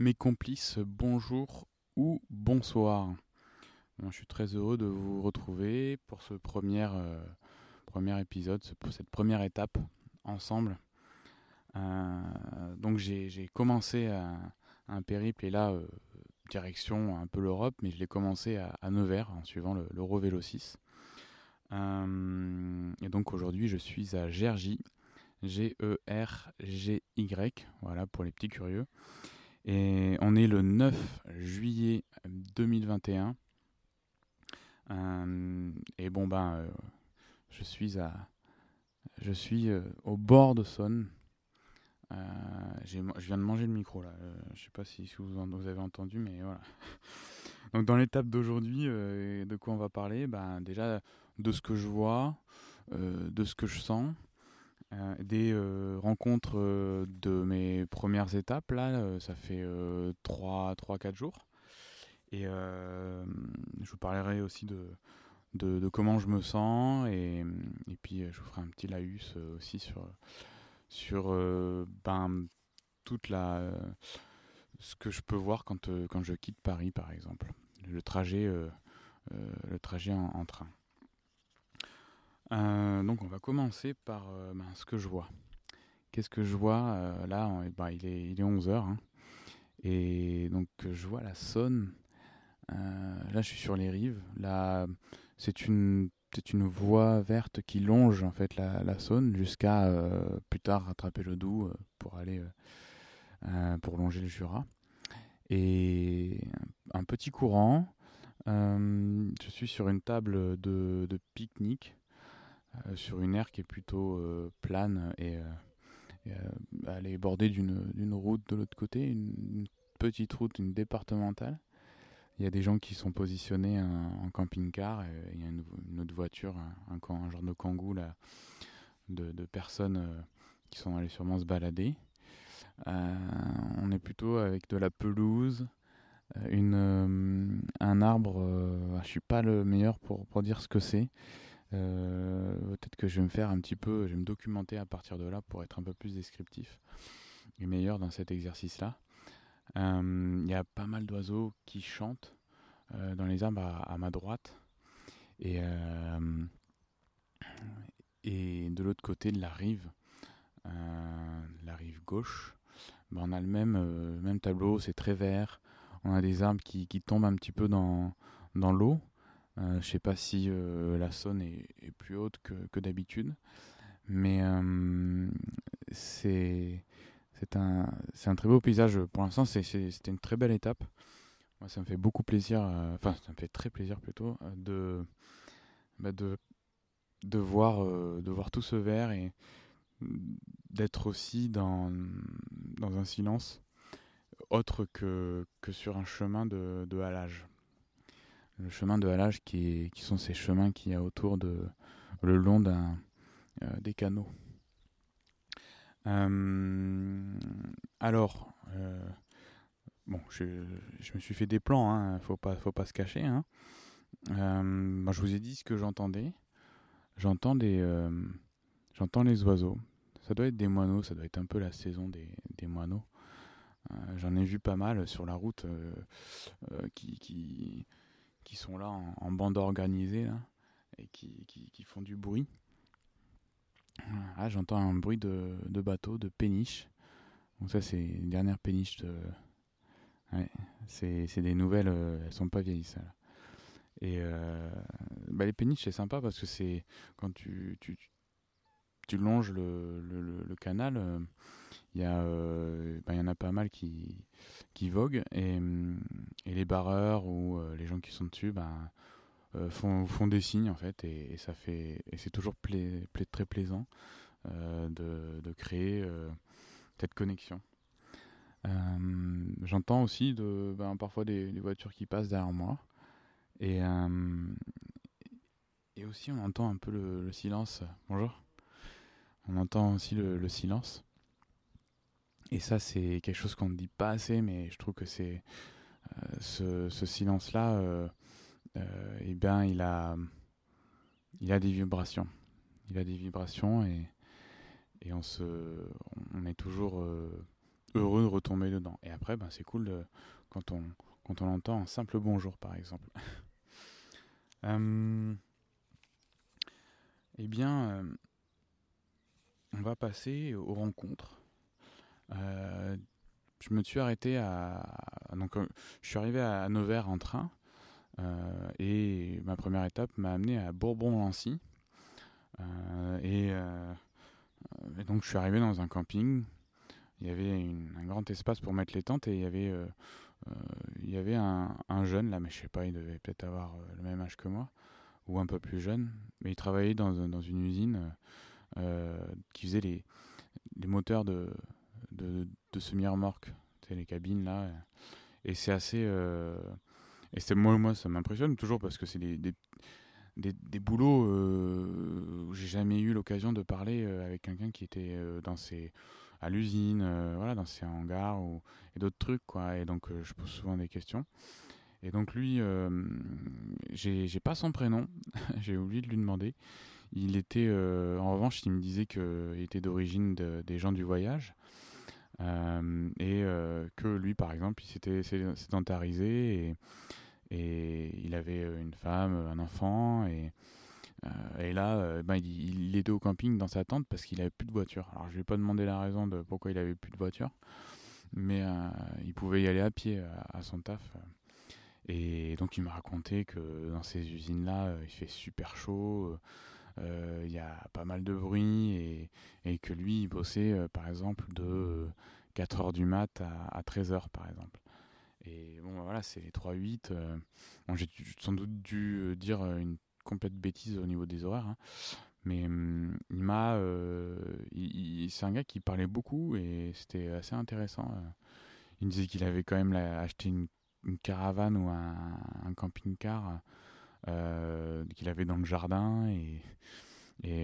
Mes complices, bonjour ou bonsoir. je suis très heureux de vous retrouver pour ce premier, euh, épisode, pour cette première étape ensemble. Euh, donc j'ai commencé un périple et là, euh, direction un peu l'Europe, mais je l'ai commencé à, Nevers en suivant le, Vélo 6. et donc aujourd'hui, je suis à Gergy, G-E-R-G-Y, voilà pour les petits curieux. Et on est le 9 juillet 2021. Euh, et bon ben, euh, je suis à, je suis euh, au bord de Saône. je viens de manger le micro là. je sais pas si, vous, vous, avez entendu, mais voilà. Donc dans l'étape d'aujourd'hui, de quoi on va parler? Ben déjà de ce que je vois, de ce que je sens. Euh, des euh, rencontres euh, de mes premières étapes, là, ça fait 3-4 jours. Et je vous parlerai aussi de, de, comment je me sens et, et, puis je vous ferai un petit laïus aussi sur, sur ben, toute la, ce que je peux voir quand, quand je quitte Paris par exemple. Le trajet, le trajet en train. Euh, donc on va commencer par euh, ben, ce que je vois. Qu'est-ce que je vois euh, Là, ben, il, est, il est 11h. Hein. et donc je vois la Saône. là, je suis sur les rives. Là, c'est une, une voie verte qui longe en fait la, Saône jusqu'à plus tard rattraper le Doubs pour aller pour longer le Jura. Et un petit courant. je suis sur une table de, pique-nique sur une aire qui est plutôt euh, plane et, euh, elle est bordée d'une route de l'autre côté, une, petite route, une départementale. Il y a des gens qui sont positionnés en, camping-car, il y a une, autre voiture, un, genre de kangou là, de, personnes qui sont allées sûrement se balader. on est plutôt avec de la pelouse, une, un arbre. je suis pas le meilleur pour dire ce que c'est. Euh, peut-être que je vais me faire un petit peu, je vais me documenter à partir de là pour être un peu plus descriptif et meilleur dans cet exercice-là. Euh, il y a pas mal d'oiseaux qui chantent euh, dans les arbres à, ma droite. Et, et de l'autre côté de la rive, la rive gauche, ben on a le même, même tableau, c'est très vert. On a des arbres qui, qui tombent un petit peu dans, dans l'eau. Euh, je sais pas si euh, la Saône est, plus haute que, d'habitude, mais euh, c'est un, un très beau paysage. Pour l'instant, c'était une très belle étape. Moi, ça me fait beaucoup plaisir, enfin, ça me fait très plaisir plutôt, de, bah, de, voir, de voir tout ce vert et d'être aussi dans, un silence autre que, sur un chemin de halage le chemin de halage qui, sont ces chemins qu'il y a autour de le long euh, des canaux. Euh, alors, euh, bon, je, me suis fait des plans, hein, faut pas, faut pas se cacher. Hein. Moi, je vous ai dit ce que j'entendais. J'entends des, j'entends les oiseaux. Ça doit être des moineaux, ça doit être un peu la saison des, moineaux. J'en ai vu pas mal sur la route qui qui sont là en, bande organisée et qui, qui, font du bruit. Ah, j'entends un bruit de, de, bateau, de péniche. Donc ça c'est une dernière péniche de... C'est des nouvelles, euh, elles sont pas vieilles ça. Et euh, bah, les péniches c'est sympa parce que c'est quand tu, tu, tu longes le, le, le canal, euh, il y, euh, bah, y en a pas mal qui, qui voguent et, et les barreurs ou euh, les gens qui sont dessus ben, font, font des signes en fait et, ça fait et c'est toujours très plaisant de, de, créer cette connexion. J'entends aussi de, ben, parfois des, voitures qui passent derrière moi et, et aussi on entend un peu le silence. Bonjour. On entend aussi le, silence. Et ça, c'est quelque chose qu'on ne dit pas assez, mais je trouve que c'est euh, ce, silence-là, euh, euh, eh bien, il a, il a des vibrations. Il a des vibrations et, on, se, on est toujours heureux de retomber dedans. Et après, ben, c'est cool quand, on, quand on entend un simple bonjour, par exemple. eh bien, on va passer aux rencontres. Euh, je me suis arrêté à. Donc, euh, je suis arrivé à Nevers en train. et ma première étape m'a amené à Bourbon-Lancy. Et, donc, je suis arrivé dans un camping. Il y avait un grand espace pour mettre les tentes et il y avait, il y avait un, un, jeune là, mais je sais pas, il devait peut-être avoir le même âge que moi ou un peu plus jeune, mais il travaillait dans, une usine euh, qui faisait les moteurs de, de, de semi-remorque, les cabines là. Et c'est assez. Euh, et c'est moi, moi, ça m'impressionne toujours parce que c'est des, des, des, des, boulots euh, où j'ai jamais eu l'occasion de parler avec quelqu'un qui était dans ses à l'usine, voilà, dans ses hangars ou, et d'autres trucs quoi. Et donc je pose souvent des questions. Et donc lui, euh, j'ai pas son prénom, j'ai oublié de lui demander. Il était, euh, en revanche, il me disait qu'il était d'origine des gens du voyage. Euh, et que lui, par exemple, il s'était sédentarisé et, il avait une femme, un enfant. Et, là, ben, il, était au camping dans sa tente parce qu'il avait plus de voiture. Alors je lui ai pas demandé la raison de pourquoi il avait plus de voiture, mais il pouvait y aller à pied à, à son taf. Et donc il m'a raconté que dans ces usines-là, euh, il fait super chaud, euh, euh, il y a pas mal de bruit, et, que lui, il bossait par exemple de 4h du mat à, 13h par exemple. Et bon, bah, voilà, c'est les 3-8. bon, J'ai sans doute dû dire une complète bêtise au niveau des horaires, hein. mais hum, il m'a. c'est un gars qui parlait beaucoup et c'était assez intéressant. il me disait qu'il avait quand même acheté une caravane ou un, camping-car euh, qu'il avait dans le jardin et,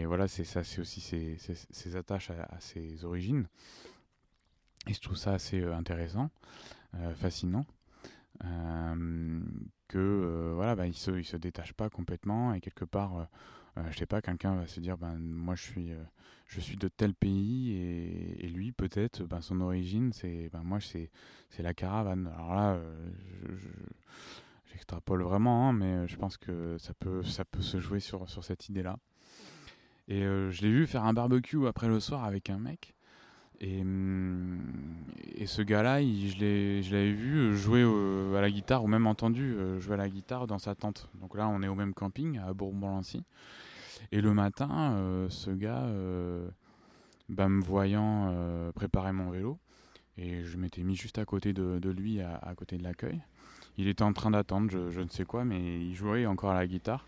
voilà c'est ça c'est aussi ses, attaches à, ses origines. Et je trouve ça assez euh, intéressant euh, fascinant que voilà bah, il se détache pas complètement et quelque part je sais pas quelqu'un va se dire ben moi je suis je suis de tel pays et, lui peut-être ben, son origine c'est ben moi c'est c'est la caravane. Alors là euh, j'extrapole vraiment hein, mais je pense que ça peut ça peut se jouer sur sur cette idée là et euh, je l'ai vu faire un barbecue après le soir avec un mec et, hum, et ce gars-là, je l'avais vu jouer à la guitare, ou même entendu euh, jouer à la guitare dans sa tente. Donc là, on est au même camping, à Bourbon-Lancy. Et le matin, euh, ce gars, euh, bah, me voyant euh, préparer mon vélo, et je m'étais mis juste à côté de, lui, à, côté de l'accueil. Il était en train d'attendre, je, ne sais quoi, mais il jouait encore à la guitare.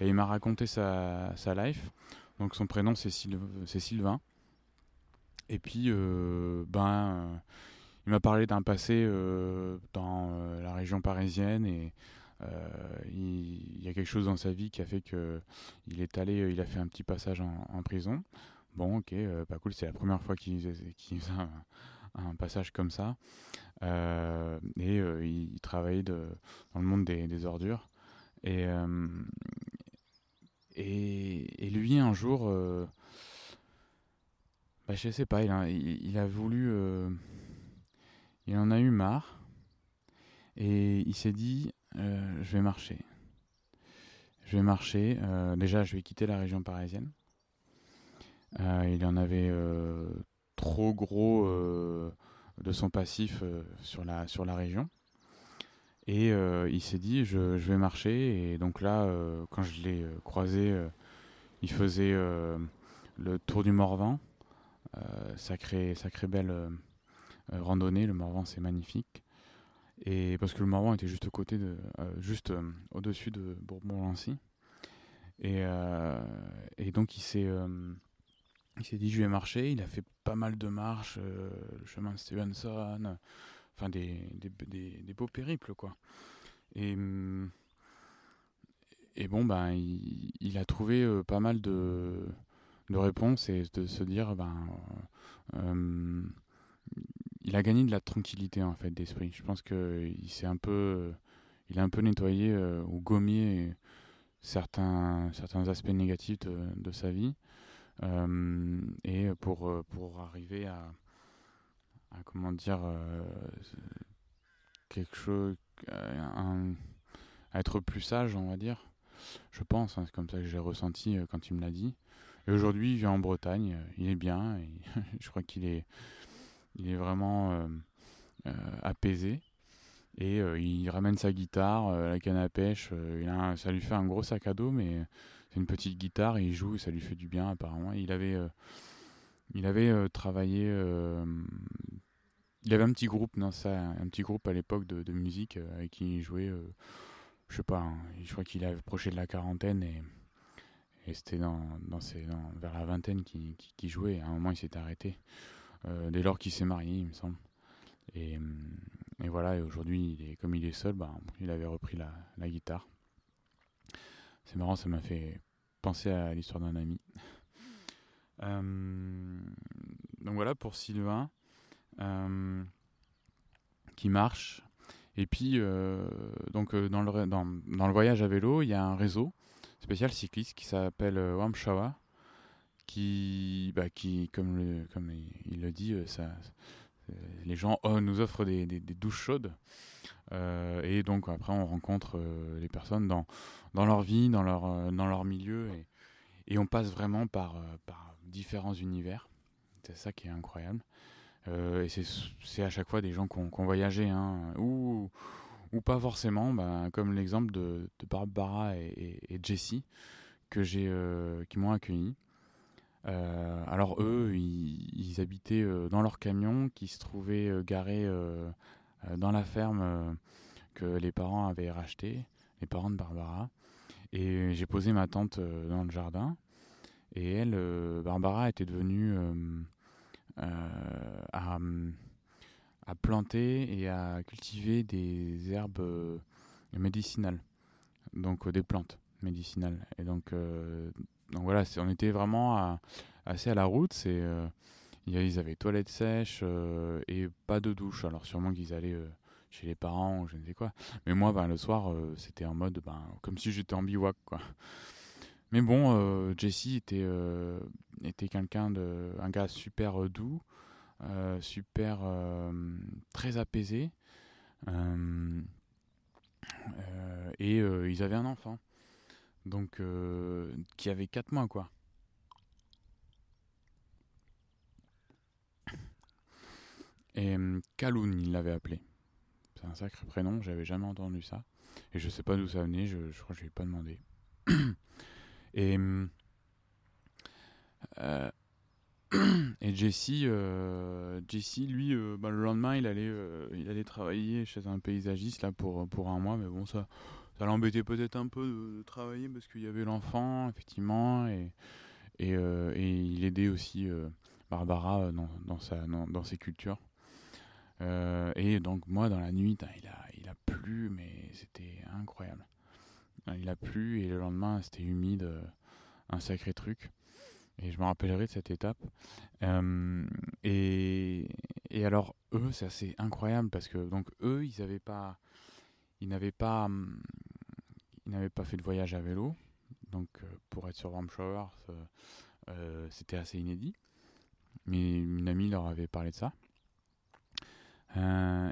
Et il m'a raconté sa, sa life. Donc son prénom c'est Sylvain. Et puis, ben, il m'a parlé d'un passé dans la région parisienne et euh, il, y a quelque chose dans sa vie qui a fait que il est allé, il a fait un petit passage en, prison. Bon, ok, euh, pas cool, c'est la première fois qu'il un, passage comme ça. Euh, et il, travaillait de, dans le monde des, ordures. Et, et, lui, un jour, bah, je sais pas, il a, il a voulu. il en a eu marre. Et il s'est dit, euh, je vais marcher. Je vais marcher. Euh, déjà, je vais quitter la région parisienne. Euh, il en avait trop gros de son passif sur, la, sur la région. Et il s'est dit, je, je, vais marcher. Et donc là, quand je l'ai croisé, il faisait le tour du Morvan. sacré, sacré belle randonnée. Le Morvan, c'est magnifique. Et parce que le Morvan était juste, côté de, euh, juste euh, au-dessus de Bourbon-Lancy. Et, euh, et, donc il s'est, il s'est dit je vais marcher. Il a fait pas mal de marches, le chemin de Stevenson, enfin des, des, des, beaux périples quoi. Et, et bon ben il, a trouvé pas mal de, de réponses et de se dire ben il a gagné de la tranquillité en fait d'esprit. Je pense que il s'est un peu, il a un peu nettoyé euh, ou gommé certains certains aspects négatifs de, sa vie euh, et pour pour arriver à comment dire, quelque chose, à être plus sage, on va dire. Je pense, hein, c'est comme ça que j'ai ressenti quand il me l'a dit. Et aujourd'hui, il vit en Bretagne, il est bien, je crois qu'il est, il est vraiment apaisé. Et il ramène sa guitare, la canne à pêche, ça lui fait un gros sac à dos, mais c'est une petite guitare, et il joue, et ça lui fait du bien apparemment. Il avait, il avait travaillé il avait un petit groupe, ça, un petit groupe à l'époque de, musique avec qui il jouait je sais pas, hein, je crois qu'il a approché de la quarantaine et, c'était dans, dans, vers la vingtaine qu'il qui, jouait. À un moment, il s'est arrêté. Euh, dès lors qu'il s'est marié, il me semble. Et, et voilà, et aujourd'hui, comme il est seul, bah, il avait repris la guitare. C'est marrant, ça m'a fait penser à l'histoire d'un ami. Euh, donc voilà pour Sylvain, euh, qui marche, et puis, euh, donc, dans, le, dans, dans, le voyage à vélo, il y a un réseau spécial cycliste qui s'appelle Wamshawa, qui, bah, qui comme, le, comme il, le dit, ça, les gens oh, nous offrent des, des, douches chaudes. Et donc, après, on rencontre les personnes dans, dans leur vie, dans leur, dans leur milieu, et, et on passe vraiment par, par différents univers. C'est ça qui est incroyable. Euh, et c'est à chaque fois des gens qui ont, voyagé, hein, ou, ou pas forcément, bah, comme l'exemple de, Barbara et, et, Jessie, que euh, qui m'ont accueilli. Euh, alors eux, ils, habitaient dans leur camion qui se trouvait garé dans la ferme que les parents avaient racheté, les parents de Barbara. Et j'ai posé ma tante dans le jardin. Et elle, Barbara, était devenue euh, à, à, planter et à cultiver des herbes euh, médicinales, donc euh, des plantes médicinales. Et donc, donc voilà, on était vraiment assez à la route. C'est ils avaient toilettes sèches et pas de douche. Alors sûrement qu'ils allaient chez les parents ou je ne sais quoi. Mais moi, ben, le soir, c'était en mode ben, comme si j'étais en bivouac. Quoi. Mais bon, euh, Jesse était, euh, était quelqu'un de. un gars super euh, doux, super. très apaisé. et ils avaient un enfant. Donc, qui avait 4 mois, quoi. Et Kaloun, il l'avait appelé. C'est un sacré prénom, j'avais jamais entendu ça. Et je sais pas d'où ça venait, je, je crois que je lui ai pas demandé. Et, euh, et Jesse, euh, Jesse lui, euh, bah, le lendemain, il allait, il allait travailler chez un paysagiste là, pour, pour un mois, mais bon, ça, ça l'embêtait peut-être un peu de, travailler parce qu'il y avait l'enfant, effectivement, et, et, et, il aidait aussi Barbara dans, dans, sa, dans, ses cultures. Et donc, moi, dans la nuit, il a, il a plu, mais c'était incroyable. Il a plu et le lendemain c'était humide, euh, un sacré truc. Et je me rappellerai de cette étape. Euh, et, et, alors eux, c'est assez incroyable parce que donc eux, ils n'avaient pas, ils n'avaient pas, hum, ils n'avaient pas fait de voyage à vélo. Donc euh, pour être sur Warm c'était assez inédit. Mais une amie leur avait parlé de ça.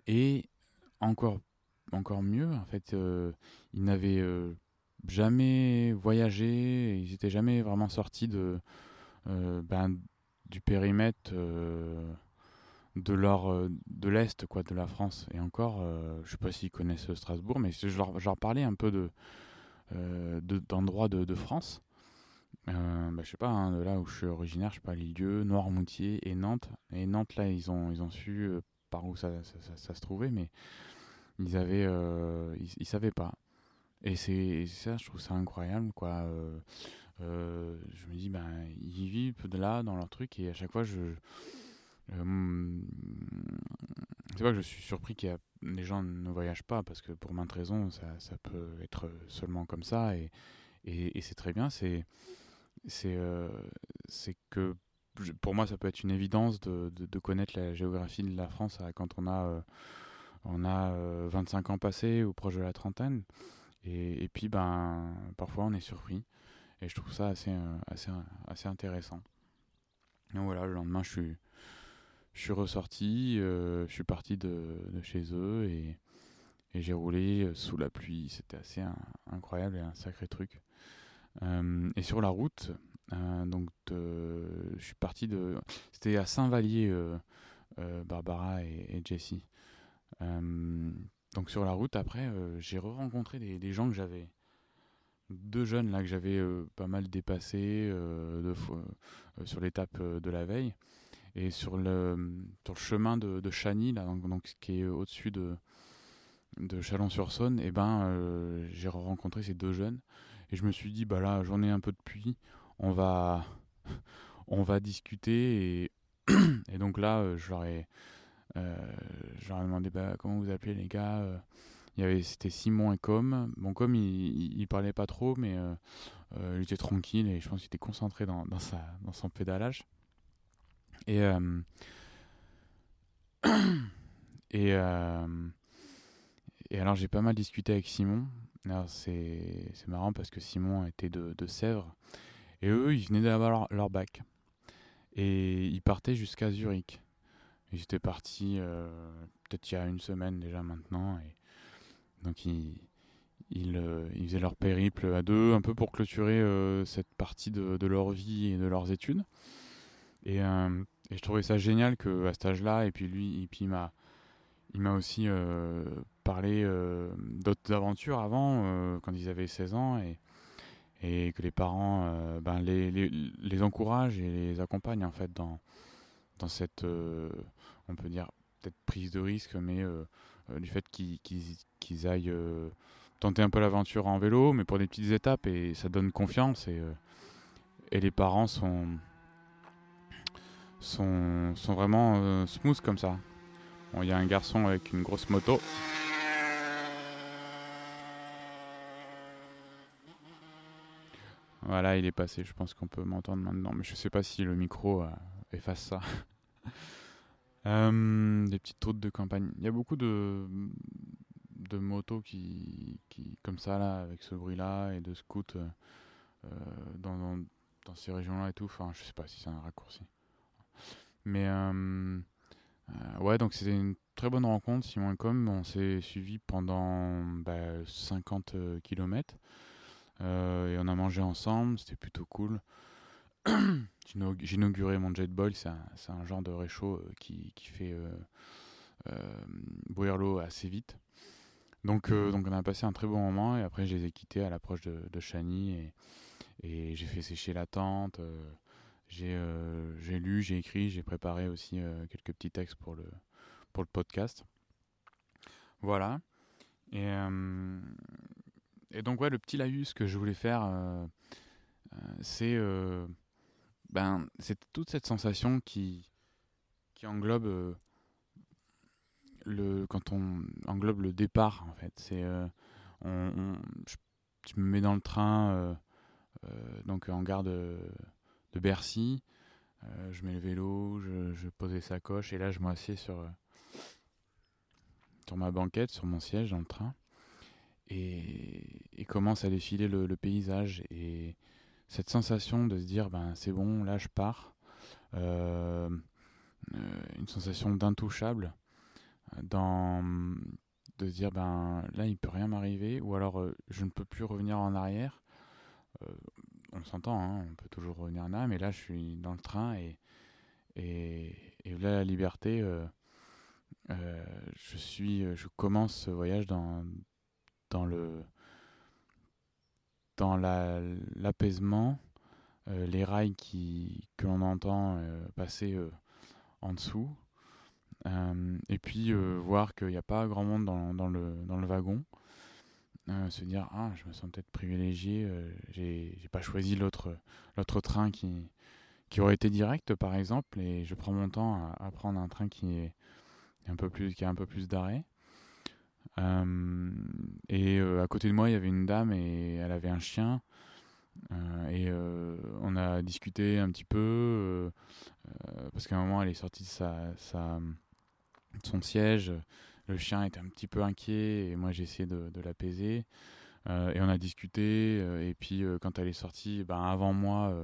Et encore encore mieux. En fait, euh, ils n'avaient euh, jamais voyagé, ils n'étaient jamais vraiment sortis euh, ben, du périmètre de l'est de la France et encore je sais pas s'ils connaissent Strasbourg mais je leur, parlais un peu de d'endroits de, France euh, bah, je sais pas hein, de là où je suis originaire je sais pas Lille, Noirmoutier et Nantes et Nantes là ils ont su par où ça, ça, se trouvait mais ils avaient, euh, ils, savaient pas. Et c'est ça, je trouve ça incroyable, quoi. Euh, euh, je me dis, ben, ils vivent de là, dans leur truc, et à chaque fois, je. c'est pas que je suis surpris que les gens ne voyagent pas, parce que pour maintes raisons, ça, ça peut être seulement comme ça, et, et, c'est très bien. C'est c'est c'est que pour moi, ça peut être une évidence de, connaître la géographie de la France quand on a on a 25 euh, ans passés ou proche de la trentaine. Et, puis, ben, parfois, on est surpris. Et je trouve ça assez, euh, intéressant. Donc voilà, le lendemain, je suis, ressorti, je suis parti de, chez eux et j'ai roulé sous la pluie. C'était assez incroyable et un sacré truc. et sur la route, donc je suis parti de. C'était à Saint-Vallier, Barbara et, et Jessie. donc sur la route, après, j'ai re-rencontré des, gens que j'avais deux jeunes là que j'avais euh, pas mal euh, euh, sur l'étape de la veille et sur le sur le chemin de, de donc, donc qui est au-dessus de de Chalon-sur-Saône et eh ben j'ai rencontré ces deux jeunes et je me suis dit bah là j'en ai un peu de pluie on va discuter et, donc là leur ai je leur ai demandé bah, comment vous appelez les gars il y avait c'était Simon et Com. Bon Com il, parlait pas trop mais euh, euh, il était tranquille et je pense qu'il était concentré dans, son pédalage. Et euh, alors j'ai pas mal discuté avec Simon. c'est c'est marrant parce que Simon était de Sèvres et eux ils venaient d'avoir leur, bac et ils partaient jusqu'à Zurich. Ils étaient partis peut-être il y a une semaine déjà maintenant donc ils, euh, ils, faisaient leur périple à deux, un peu pour clôturer euh, cette partie de, leur vie et de leurs études. Et, euh, je trouvais ça génial que à cet âge-là, et puis lui, il m'a, aussi parlé d'autres aventures avant, quand ils avaient 16 ans, et que les parents ben, les, les, les, encouragent et les accompagnent en fait dans, dans cette, on peut dire, peut-être prise de risque, mais du fait qu'ils qu'ils aillent euh, tenter un peu l'aventure en vélo, mais pour des petites étapes, et ça donne confiance. Et, euh, et les parents sont, sont, sont vraiment euh, smooth comme ça. Il y a un garçon avec une grosse moto. Voilà, il est passé. Je pense qu'on peut m'entendre maintenant, mais je sais pas si le micro efface ça. des petites routes de campagne. Il y a beaucoup de, de motos qui, qui, comme ça, là, avec ce bruit-là, et de scouts euh, euh, dans, dans, dans, ces régions-là et tout. Enfin, je sais pas si c'est un raccourci. Mais euh, ouais, donc c'était une très bonne rencontre, Simon et Com. On s'est suivi pendant bah, 50 km. Et on a mangé ensemble, c'était plutôt cool. J'ai inauguré mon jet boil, c'est un, un, genre de réchaud qui, qui fait bouillir l'eau assez vite. Donc, euh, donc on a passé un très bon moment et après je les ai quittés à l'approche de, de Chani et, et j'ai fait sécher la tente. Euh, euh, j'ai lu, j'ai écrit, j'ai préparé aussi quelques petits textes pour le, pour le podcast. Voilà. Et, et donc ouais, le petit laïus que je voulais faire, c'est ben, c'est toute cette sensation qui, qui englobe le, quand on englobe le départ, en fait, c'est. Euh, on, je, me mets dans le train, euh, euh, donc en gare de, de Bercy. je mets le vélo, je, je, pose les sacoches, et là, je m'assieds sur, sur ma banquette, sur mon siège dans le train. Et, commence à défiler le, paysage. Et cette sensation de se dire, ben, c'est bon, là, je pars. une sensation d'intouchable dans de se dire ben là il peut rien m'arriver ou alors euh, je ne peux plus revenir en arrière euh, on s'entend hein, on peut toujours revenir en arrière mais là je suis dans le train et et, là la liberté euh, je suis je commence ce voyage dans dans le dans la l'apaisement les rails qui que l'on entend passer en dessous. Euh, et puis euh, voir qu'il n'y a pas grand monde dans, le, dans le wagon. Euh, se dire ah je me sens peut-être privilégié j'ai pas choisi l'autre train qui qui aurait été direct par exemple. Et je prends mon temps à, prendre un train qui est qui a un peu plus d'arrêt. euh, et à côté de moi il y avait une dame et elle avait un chien euh, et on a discuté un petit peu parce qu'à un moment elle est sortie de sa, sa son siège. Le chien était un petit peu inquiet et moi j'ai essayé de, de l'apaiser. Euh, et on a discuté. Euh, et puis euh, quand elle est sortie, ben, avant moi,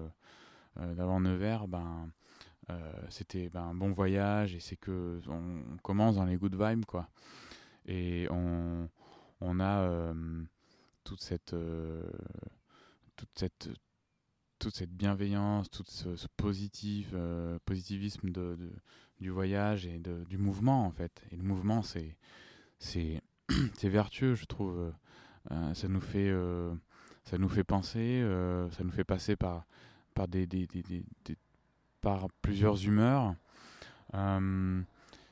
d'avant Nevers, ben, c'était ben, un bon voyage et c'est que on, commence dans les good vibes quoi. Et on, on a toute cette toute cette toute cette bienveillance, tout ce, positif, positivisme de, du voyage et de, du mouvement en fait. Et le mouvement, c'est c'est vertueux, je trouve. Euh, ça nous fait euh, ça nous fait penser, euh, ça nous fait passer par par des, des par plusieurs humeurs.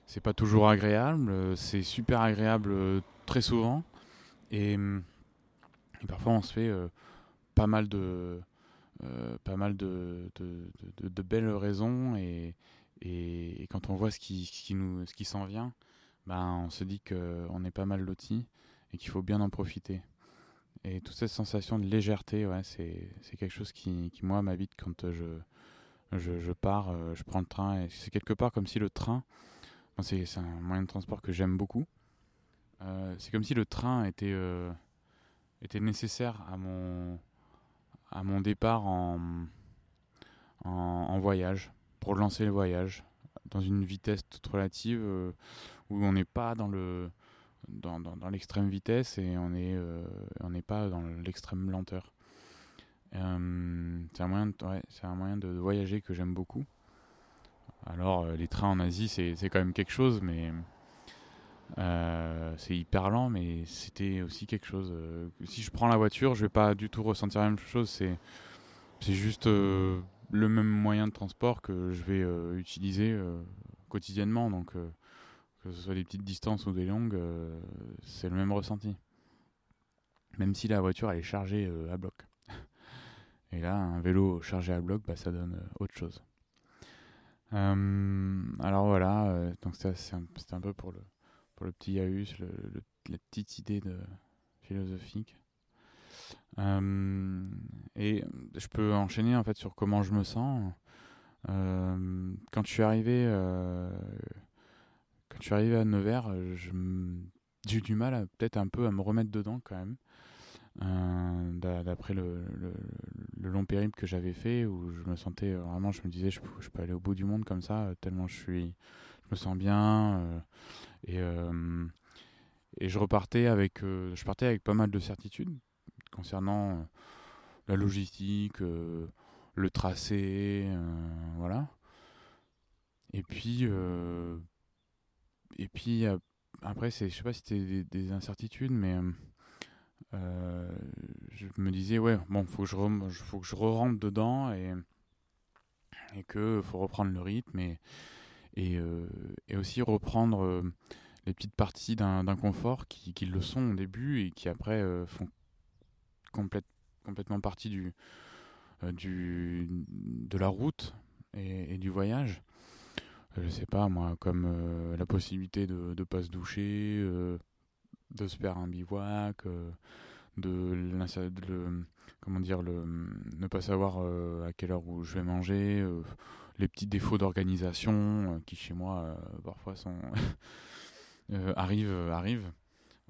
C'est pas toujours agréable, c'est super agréable très souvent et, et, parfois on se fait pas mal de pas mal de, belles raisons et, quand on voit ce qui, ce qui, s'en vient, ben, on se dit qu'on est pas mal loti et qu'il faut bien en profiter. Et toute cette sensation de légèreté, ouais, c'est, quelque chose qui, qui moi, m'habite quand je, je, je, pars, euh, je prends le train. Et c'est quelque part comme si le train, c'est, un moyen de transport que j'aime beaucoup. Euh, c'est comme si le train était, euh, était nécessaire à mon, à mon départ en, en, voyage pour lancer le voyage dans une vitesse toute relative euh, où on n'est pas dans le dans, dans, l'extrême vitesse et on est euh, on n'est pas dans l'extrême lenteur. C'est un moyen de, ouais, c'est un moyen de, voyager que j'aime beaucoup. Alors les trains en Asie c'est, quand même quelque chose mais c'est hyper lent mais c'était aussi quelque chose. si je prends la voiture je vais pas du tout ressentir la même chose. C'est juste le même moyen de transport que je vais euh, utiliser euh, quotidiennement. Donc, euh, que ce soit des petites distances ou des longues, c'est le même ressenti. Même si la voiture elle est chargée à bloc. Et là, un vélo chargé à bloc, bah, ça donne autre chose. Alors voilà, donc c'est un, peu pour le, le petit Yaus, le, la petite idée philosophique. Euh, et je peux enchaîner en fait sur comment je me sens. Euh, quand je suis arrivé, euh, quand je suis arrivé à Nevers, j'ai eu du mal peut-être un peu à me remettre dedans quand même. D'après le, long périple que j'avais fait où je me sentais vraiment je me disais je, peux aller au bout du monde comme ça tellement je suis je me sens bien et et je repartais avec je partais avec pas mal de certitudes concernant euh, la logistique, euh, le tracé, euh, voilà. Et puis, et puis après, c'est, je sais pas si c'était des, incertitudes, mais je me disais, ouais, bon, faut que je, faut que je re-rentre dedans et, et que faut reprendre le rythme et, et, et aussi reprendre les petites parties d'un, confort qui, le sont au début et qui après font complètement partie du, euh, de la route et, du voyage. Euh, je sais pas, moi, comme euh, la possibilité de ne pas se doucher, de se faire un bivouac, de, le, comment dire, le, ne pas savoir à quelle heure où je vais manger, les petits défauts d'organisation qui chez moi parfois sont arrivent, arrivent.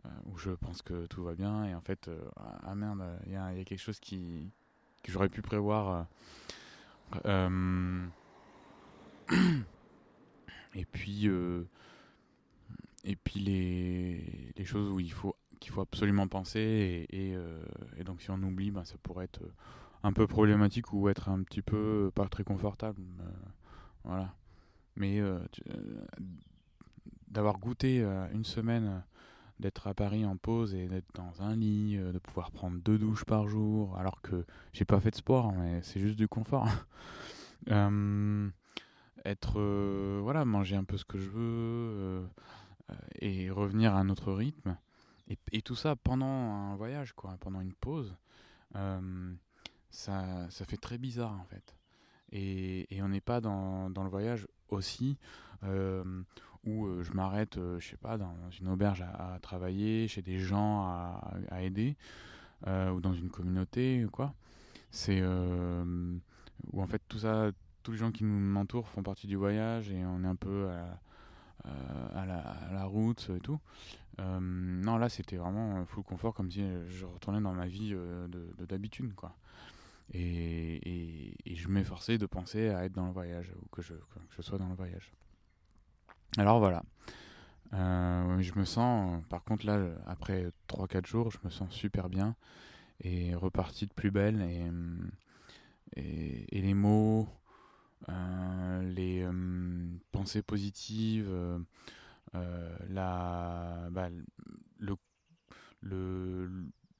Euh, où je pense que tout va bien et en fait euh, ah merde il y, a quelque chose qui que j'aurais pu prévoir euh, et puis et puis les, les, choses où il faut qu'il faut absolument penser et, et, donc si on oublie ben, ça pourrait être un peu problématique ou être un petit peu pas très confortable voilà mais d'avoir goûté une semaine d'être à Paris en pause et d'être dans un lit, euh, de pouvoir prendre deux douches par jour, alors que j'ai pas fait de sport, mais c'est juste du confort. euh, être, euh, voilà, manger un peu ce que je veux euh, et revenir à un autre rythme. Et, tout ça pendant un voyage, quoi, pendant une pause. ça, ça fait très bizarre en fait. Et, on n'est pas dans, dans, le voyage aussi où euh, je m'arrête, euh, je sais pas, dans une auberge à, travailler, chez des gens à, aider, euh, ou dans une communauté, quoi. C'est où en fait tout ça, tous les gens qui nous entourent font partie du voyage et on est un peu la, route et tout. non, là c'était vraiment full confort, comme si je retournais dans ma vie de d'habitude, quoi. et, je m'efforçais de penser à être dans le voyage, ou que je, je sois dans le voyage. Alors voilà. Euh, je me sens, par contre là, après 3-4 jours, je me sens super bien et reparti de plus belle. Et, et, les mots, euh, les euh, pensées positives, la, bah, le, le,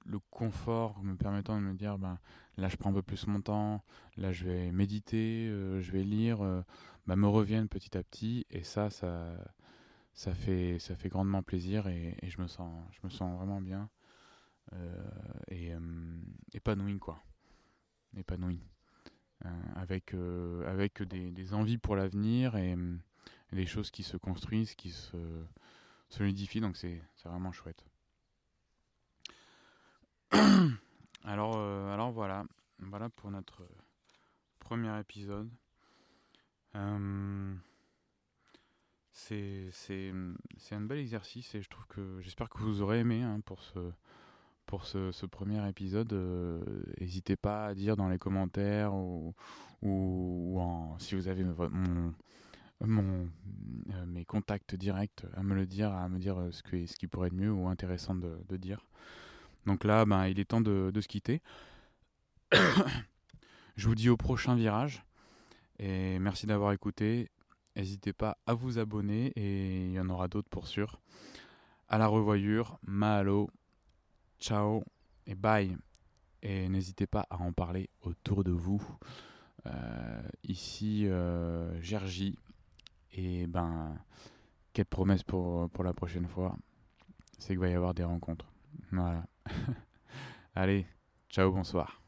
le confort me permettant de me dire ben, là je prends un peu plus mon temps, là je vais méditer, euh, je vais lire, euh, bah, me reviennent petit à petit et ça, ça, ça, fait, ça fait grandement plaisir et, je, me sens, je me sens vraiment bien euh, et épanoui quoi. Épanoui. avec avec des, des, envies pour l'avenir et, des choses qui se construisent, qui se solidifient, donc c'est vraiment chouette. alors, euh, alors voilà, voilà pour notre premier épisode. Euh, c'est un bel exercice et je trouve que j'espère que vous aurez aimé hein, pour ce pour ce, premier épisode. N'hésitez euh, pas à dire dans les commentaires ou, ou, en, si vous avez mon, mon mes contacts directs à me le dire, à me dire ce, que, ce qui pourrait être mieux ou intéressant de, dire. Donc là, ben, il est temps de, se quitter. Je vous dis au prochain virage. Et merci d'avoir écouté. N'hésitez pas à vous abonner et il y en aura d'autres pour sûr. À la revoyure, mahalo, ciao et bye. Et n'hésitez pas à en parler autour de vous. Euh, ici, euh. Et ben, quelle promesse pour, pour la prochaine fois C'est qu'il va y avoir des rencontres. Voilà. Allez, ciao, bonsoir.